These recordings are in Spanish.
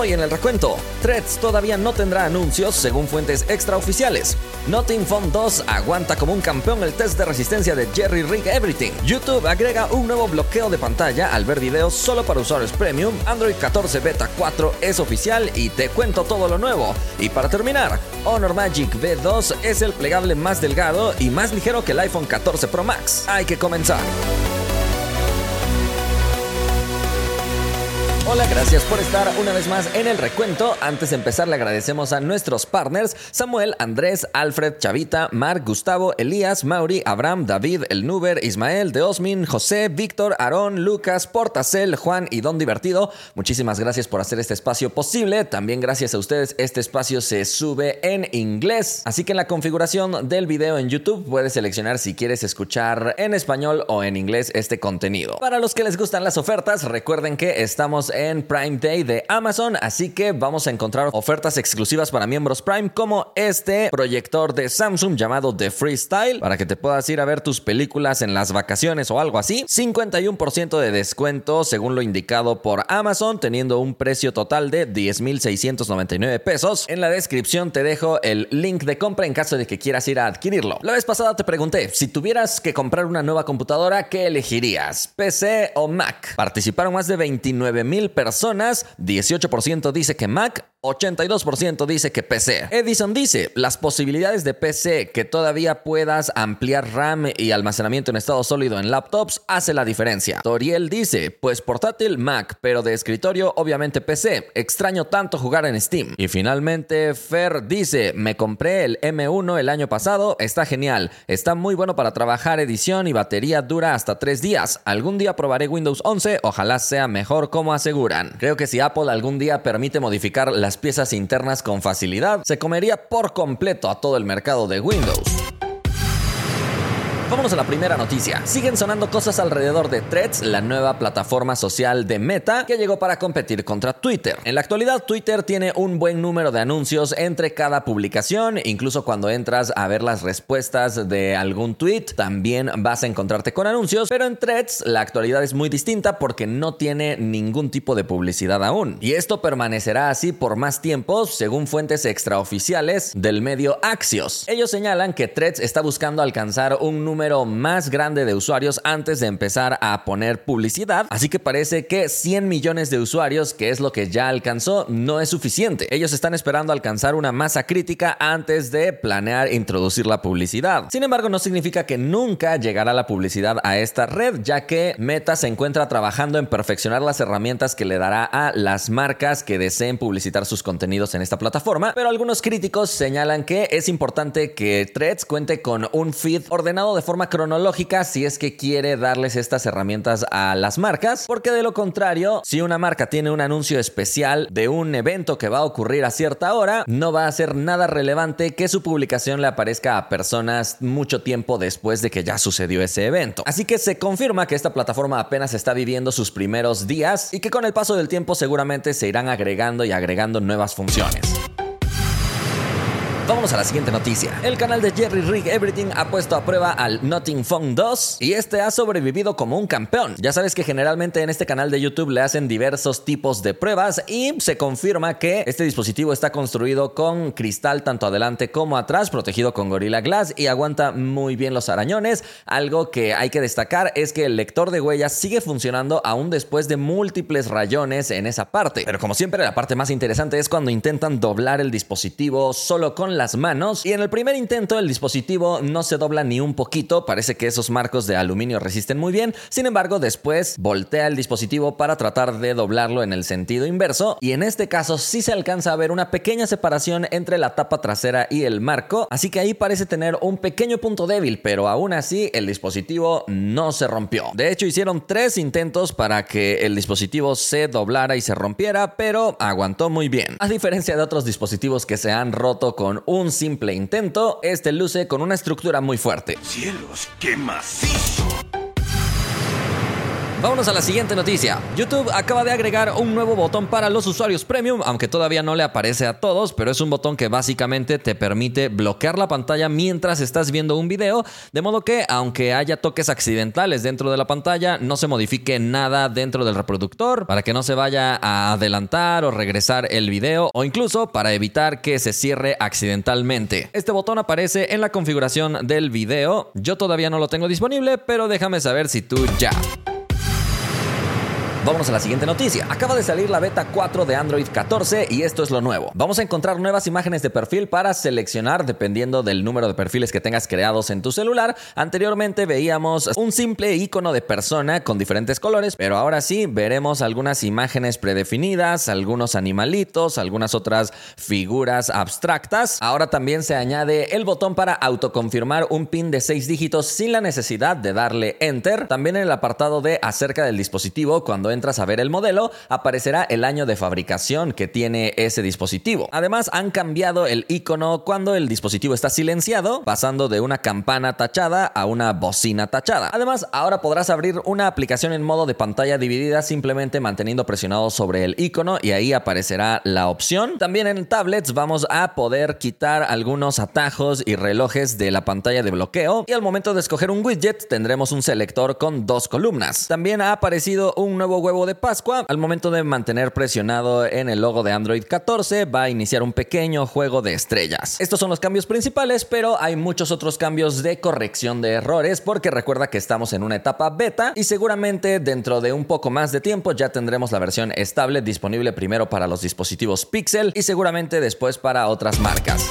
Hoy en el recuento, Threads todavía no tendrá anuncios según fuentes extraoficiales. Nothing Phone 2 aguanta como un campeón el test de resistencia de Jerry Rig Everything. YouTube agrega un nuevo bloqueo de pantalla al ver videos solo para usuarios premium. Android 14 Beta 4 es oficial y te cuento todo lo nuevo. Y para terminar, Honor Magic V2 es el plegable más delgado y más ligero que el iPhone 14 Pro Max. Hay que comenzar. Hola, gracias por estar una vez más en el recuento. Antes de empezar, le agradecemos a nuestros partners: Samuel, Andrés, Alfred, Chavita, Mark, Gustavo, Elías, Mauri, Abraham, David, El Nuber, Ismael, Deosmin, José, Víctor, Aarón, Lucas, Portacel, Juan y Don Divertido. Muchísimas gracias por hacer este espacio posible. También gracias a ustedes, este espacio se sube en inglés. Así que en la configuración del video en YouTube puedes seleccionar si quieres escuchar en español o en inglés este contenido. Para los que les gustan las ofertas, recuerden que estamos en Prime Day de Amazon, así que vamos a encontrar ofertas exclusivas para miembros Prime como este proyector de Samsung llamado The Freestyle para que te puedas ir a ver tus películas en las vacaciones o algo así. 51% de descuento según lo indicado por Amazon, teniendo un precio total de 10.699 pesos. En la descripción te dejo el link de compra en caso de que quieras ir a adquirirlo. La vez pasada te pregunté, si tuvieras que comprar una nueva computadora, ¿qué elegirías? ¿PC o Mac? Participaron más de 29 mil personas, 18% dice que Mac, 82% dice que PC. Edison dice, las posibilidades de PC que todavía puedas ampliar RAM y almacenamiento en estado sólido en laptops hace la diferencia. Toriel dice, pues portátil Mac, pero de escritorio obviamente PC. Extraño tanto jugar en Steam. Y finalmente Fer dice, me compré el M1 el año pasado, está genial, está muy bueno para trabajar edición y batería dura hasta 3 días. Algún día probaré Windows 11, ojalá sea mejor como Creo que si Apple algún día permite modificar las piezas internas con facilidad, se comería por completo a todo el mercado de Windows. Vámonos a la primera noticia. Siguen sonando cosas alrededor de Threads, la nueva plataforma social de Meta que llegó para competir contra Twitter. En la actualidad, Twitter tiene un buen número de anuncios entre cada publicación, incluso cuando entras a ver las respuestas de algún tweet, también vas a encontrarte con anuncios, pero en Threads la actualidad es muy distinta porque no tiene ningún tipo de publicidad aún. Y esto permanecerá así por más tiempo, según fuentes extraoficiales del medio Axios. Ellos señalan que Threads está buscando alcanzar un número más grande de usuarios antes de empezar a poner publicidad, así que parece que 100 millones de usuarios, que es lo que ya alcanzó, no es suficiente. Ellos están esperando alcanzar una masa crítica antes de planear introducir la publicidad. Sin embargo, no significa que nunca llegará la publicidad a esta red, ya que Meta se encuentra trabajando en perfeccionar las herramientas que le dará a las marcas que deseen publicitar sus contenidos en esta plataforma, pero algunos críticos señalan que es importante que Threads cuente con un feed ordenado de forma cronológica si es que quiere darles estas herramientas a las marcas, porque de lo contrario, si una marca tiene un anuncio especial de un evento que va a ocurrir a cierta hora, no va a ser nada relevante que su publicación le aparezca a personas mucho tiempo después de que ya sucedió ese evento. Así que se confirma que esta plataforma apenas está viviendo sus primeros días y que con el paso del tiempo seguramente se irán agregando y agregando nuevas funciones. Vámonos a la siguiente noticia. El canal de Jerry Rig Everything ha puesto a prueba al Notting Phone 2 y este ha sobrevivido como un campeón. Ya sabes que generalmente en este canal de YouTube le hacen diversos tipos de pruebas y se confirma que este dispositivo está construido con cristal tanto adelante como atrás, protegido con Gorilla Glass y aguanta muy bien los arañones. Algo que hay que destacar es que el lector de huellas sigue funcionando aún después de múltiples rayones en esa parte. Pero como siempre, la parte más interesante es cuando intentan doblar el dispositivo solo con las manos y en el primer intento el dispositivo no se dobla ni un poquito, parece que esos marcos de aluminio resisten muy bien, sin embargo después voltea el dispositivo para tratar de doblarlo en el sentido inverso y en este caso sí se alcanza a ver una pequeña separación entre la tapa trasera y el marco, así que ahí parece tener un pequeño punto débil, pero aún así el dispositivo no se rompió. De hecho hicieron tres intentos para que el dispositivo se doblara y se rompiera, pero aguantó muy bien. A diferencia de otros dispositivos que se han roto con un simple intento, este luce con una estructura muy fuerte. ¡Cielos, qué macizo! Vámonos a la siguiente noticia. YouTube acaba de agregar un nuevo botón para los usuarios premium, aunque todavía no le aparece a todos, pero es un botón que básicamente te permite bloquear la pantalla mientras estás viendo un video, de modo que aunque haya toques accidentales dentro de la pantalla, no se modifique nada dentro del reproductor para que no se vaya a adelantar o regresar el video o incluso para evitar que se cierre accidentalmente. Este botón aparece en la configuración del video. Yo todavía no lo tengo disponible, pero déjame saber si tú ya. Vámonos a la siguiente noticia. Acaba de salir la beta 4 de Android 14 y esto es lo nuevo. Vamos a encontrar nuevas imágenes de perfil para seleccionar dependiendo del número de perfiles que tengas creados en tu celular. Anteriormente veíamos un simple icono de persona con diferentes colores, pero ahora sí veremos algunas imágenes predefinidas, algunos animalitos, algunas otras figuras abstractas. Ahora también se añade el botón para autoconfirmar un pin de 6 dígitos sin la necesidad de darle enter. También en el apartado de acerca del dispositivo cuando entras a ver el modelo, aparecerá el año de fabricación que tiene ese dispositivo. Además, han cambiado el icono cuando el dispositivo está silenciado, pasando de una campana tachada a una bocina tachada. Además, ahora podrás abrir una aplicación en modo de pantalla dividida simplemente manteniendo presionado sobre el icono y ahí aparecerá la opción. También en tablets vamos a poder quitar algunos atajos y relojes de la pantalla de bloqueo y al momento de escoger un widget tendremos un selector con dos columnas. También ha aparecido un nuevo huevo de Pascua. Al momento de mantener presionado en el logo de Android 14, va a iniciar un pequeño juego de estrellas. Estos son los cambios principales, pero hay muchos otros cambios de corrección de errores, porque recuerda que estamos en una etapa beta y seguramente dentro de un poco más de tiempo ya tendremos la versión estable disponible primero para los dispositivos Pixel y seguramente después para otras marcas.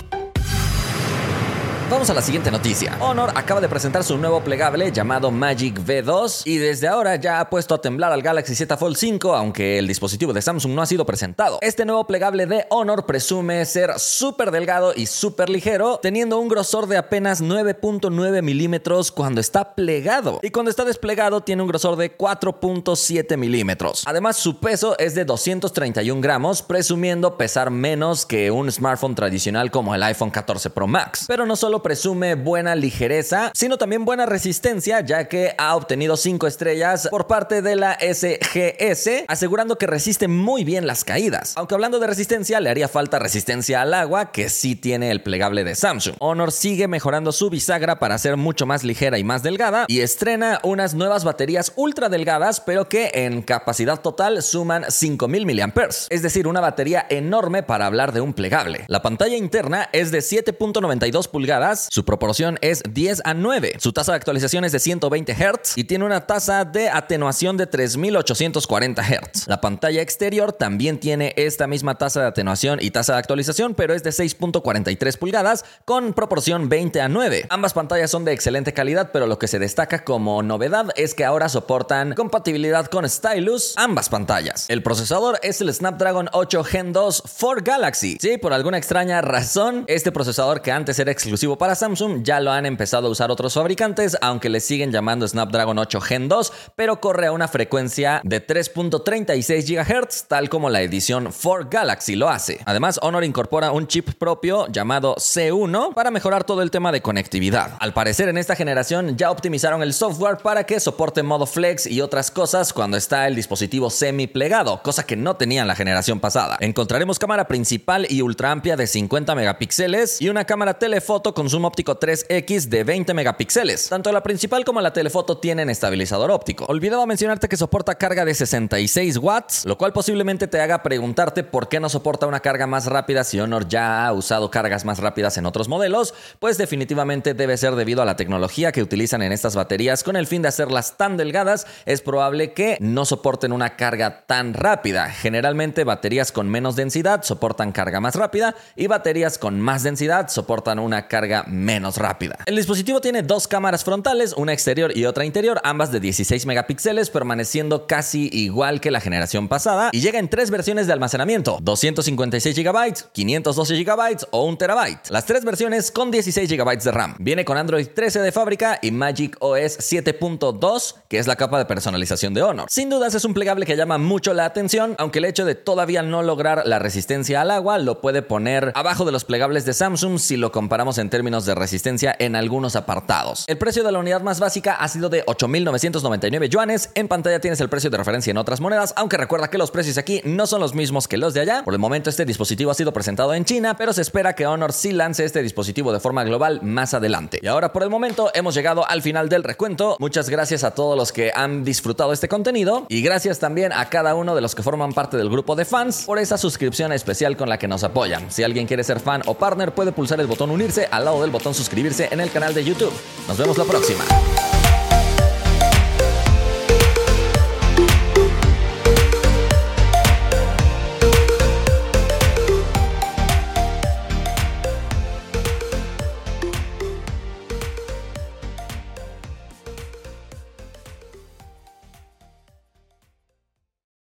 Vamos a la siguiente noticia. Honor acaba de presentar su nuevo plegable llamado Magic V2 y desde ahora ya ha puesto a temblar al Galaxy Z Fold 5, aunque el dispositivo de Samsung no ha sido presentado. Este nuevo plegable de Honor presume ser súper delgado y súper ligero, teniendo un grosor de apenas 9.9 milímetros cuando está plegado y cuando está desplegado tiene un grosor de 4.7 milímetros. Además, su peso es de 231 gramos, presumiendo pesar menos que un smartphone tradicional como el iPhone 14 Pro Max. Pero no solo presume buena ligereza, sino también buena resistencia, ya que ha obtenido 5 estrellas por parte de la SGS, asegurando que resiste muy bien las caídas. Aunque hablando de resistencia, le haría falta resistencia al agua, que sí tiene el plegable de Samsung. Honor sigue mejorando su bisagra para ser mucho más ligera y más delgada, y estrena unas nuevas baterías ultra delgadas, pero que en capacidad total suman 5000 mAh, es decir, una batería enorme para hablar de un plegable. La pantalla interna es de 7.92 pulgadas su proporción es 10 a 9. Su tasa de actualización es de 120 Hz y tiene una tasa de atenuación de 3840 Hz. La pantalla exterior también tiene esta misma tasa de atenuación y tasa de actualización, pero es de 6.43 pulgadas con proporción 20 a 9. Ambas pantallas son de excelente calidad, pero lo que se destaca como novedad es que ahora soportan compatibilidad con Stylus ambas pantallas. El procesador es el Snapdragon 8 Gen 2 for Galaxy. Sí, por alguna extraña razón, este procesador que antes era exclusivo para Samsung, ya lo han empezado a usar otros fabricantes, aunque le siguen llamando Snapdragon 8 Gen 2, pero corre a una frecuencia de 3.36 GHz, tal como la edición 4 Galaxy lo hace. Además, Honor incorpora un chip propio llamado C1 para mejorar todo el tema de conectividad. Al parecer, en esta generación ya optimizaron el software para que soporte modo flex y otras cosas cuando está el dispositivo semi plegado, cosa que no tenía en la generación pasada. Encontraremos cámara principal y ultra amplia de 50 megapíxeles y una cámara telefoto con zoom óptico 3X de 20 megapíxeles. Tanto la principal como la telefoto tienen estabilizador óptico. Olvidaba mencionarte que soporta carga de 66 watts, lo cual posiblemente te haga preguntarte por qué no soporta una carga más rápida si Honor ya ha usado cargas más rápidas en otros modelos, pues definitivamente debe ser debido a la tecnología que utilizan en estas baterías con el fin de hacerlas tan delgadas, es probable que no soporten una carga tan rápida. Generalmente baterías con menos densidad soportan carga más rápida y baterías con más densidad soportan una menos rápida. El dispositivo tiene dos cámaras frontales, una exterior y otra interior, ambas de 16 megapíxeles, permaneciendo casi igual que la generación pasada, y llega en tres versiones de almacenamiento: 256 GB, 512 GB o 1 TB. Las tres versiones con 16 GB de RAM. Viene con Android 13 de fábrica y Magic OS 7.2, que es la capa de personalización de Honor. Sin dudas es un plegable que llama mucho la atención, aunque el hecho de todavía no lograr la resistencia al agua lo puede poner abajo de los plegables de Samsung si lo comparamos en términos términos de resistencia en algunos apartados. El precio de la unidad más básica ha sido de 8.999 yuanes. En pantalla tienes el precio de referencia en otras monedas, aunque recuerda que los precios aquí no son los mismos que los de allá. Por el momento este dispositivo ha sido presentado en China, pero se espera que Honor sí lance este dispositivo de forma global más adelante. Y ahora por el momento hemos llegado al final del recuento. Muchas gracias a todos los que han disfrutado este contenido y gracias también a cada uno de los que forman parte del grupo de fans por esa suscripción especial con la que nos apoyan. Si alguien quiere ser fan o partner puede pulsar el botón unirse al del botón suscribirse en el canal de YouTube. Nos vemos la próxima.